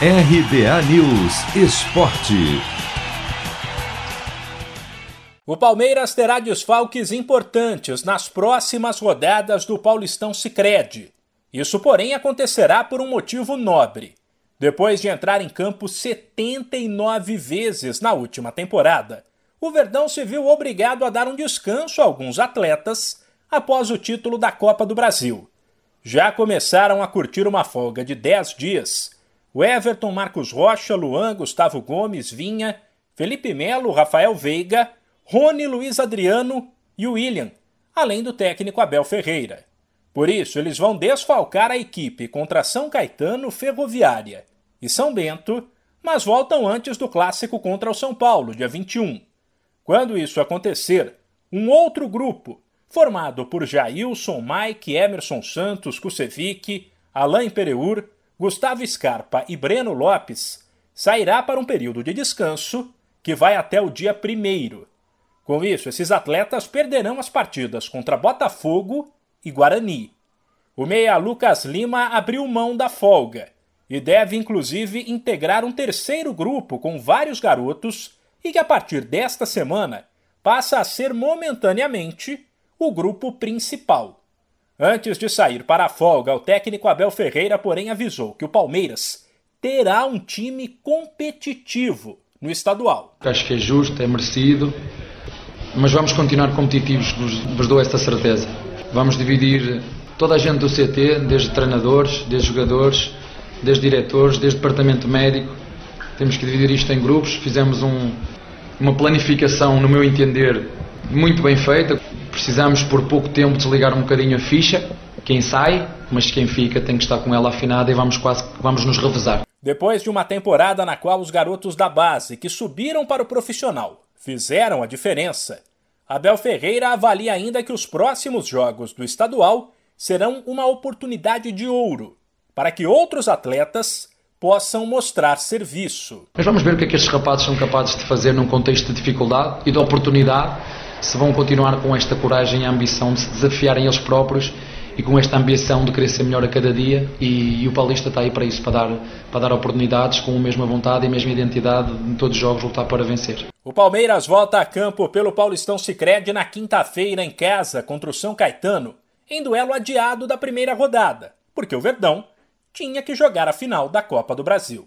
RBA News Esporte. O Palmeiras terá desfalques importantes nas próximas rodadas do Paulistão Sicredi. Isso, porém, acontecerá por um motivo nobre. Depois de entrar em campo 79 vezes na última temporada, o Verdão se viu obrigado a dar um descanso a alguns atletas após o título da Copa do Brasil. Já começaram a curtir uma folga de 10 dias o Everton, Marcos Rocha, Luan, Gustavo Gomes, Vinha, Felipe Melo, Rafael Veiga, Rony Luiz Adriano e William, além do técnico Abel Ferreira. Por isso, eles vão desfalcar a equipe contra São Caetano, Ferroviária e São Bento, mas voltam antes do clássico contra o São Paulo, dia 21. Quando isso acontecer, um outro grupo, formado por Jailson, Mike, Emerson Santos, Kusevic, Alain Pereur, Gustavo Scarpa e Breno Lopes sairá para um período de descanso que vai até o dia 1. Com isso, esses atletas perderão as partidas contra Botafogo e Guarani. O meia Lucas Lima abriu mão da folga e deve inclusive integrar um terceiro grupo com vários garotos e que a partir desta semana passa a ser momentaneamente o grupo principal. Antes de sair para a folga, o técnico Abel Ferreira, porém, avisou que o Palmeiras terá um time competitivo no estadual. Acho que é justo, é merecido, mas vamos continuar competitivos, vos, dou esta certeza. Vamos dividir toda a gente do CT, desde treinadores, desde jogadores, desde diretores, desde departamento médico. Temos que dividir isto em grupos. Fizemos um, uma planificação, no meu entender, muito bem feita. Precisamos, por pouco tempo, desligar um bocadinho a ficha. Quem sai, mas quem fica tem que estar com ela afinada e vamos quase vamos nos revezar. Depois de uma temporada na qual os garotos da base, que subiram para o profissional, fizeram a diferença, Abel Ferreira avalia ainda que os próximos jogos do estadual serão uma oportunidade de ouro para que outros atletas possam mostrar serviço. Mas vamos ver o que é que estes rapazes são capazes de fazer num contexto de dificuldade e de oportunidade se vão continuar com esta coragem e ambição de se desafiarem eles próprios e com esta ambição de querer ser melhor a cada dia e, e, o Paulista está aí para isso, para dar, para dar oportunidades com a mesma vontade e a mesma identidade em todos os jogos lutar para vencer. O Palmeiras volta a campo pelo Paulistão Sicredi na quinta-feira em casa contra o São Caetano, em duelo adiado da primeira rodada, porque o Verdão tinha que jogar a final da Copa do Brasil.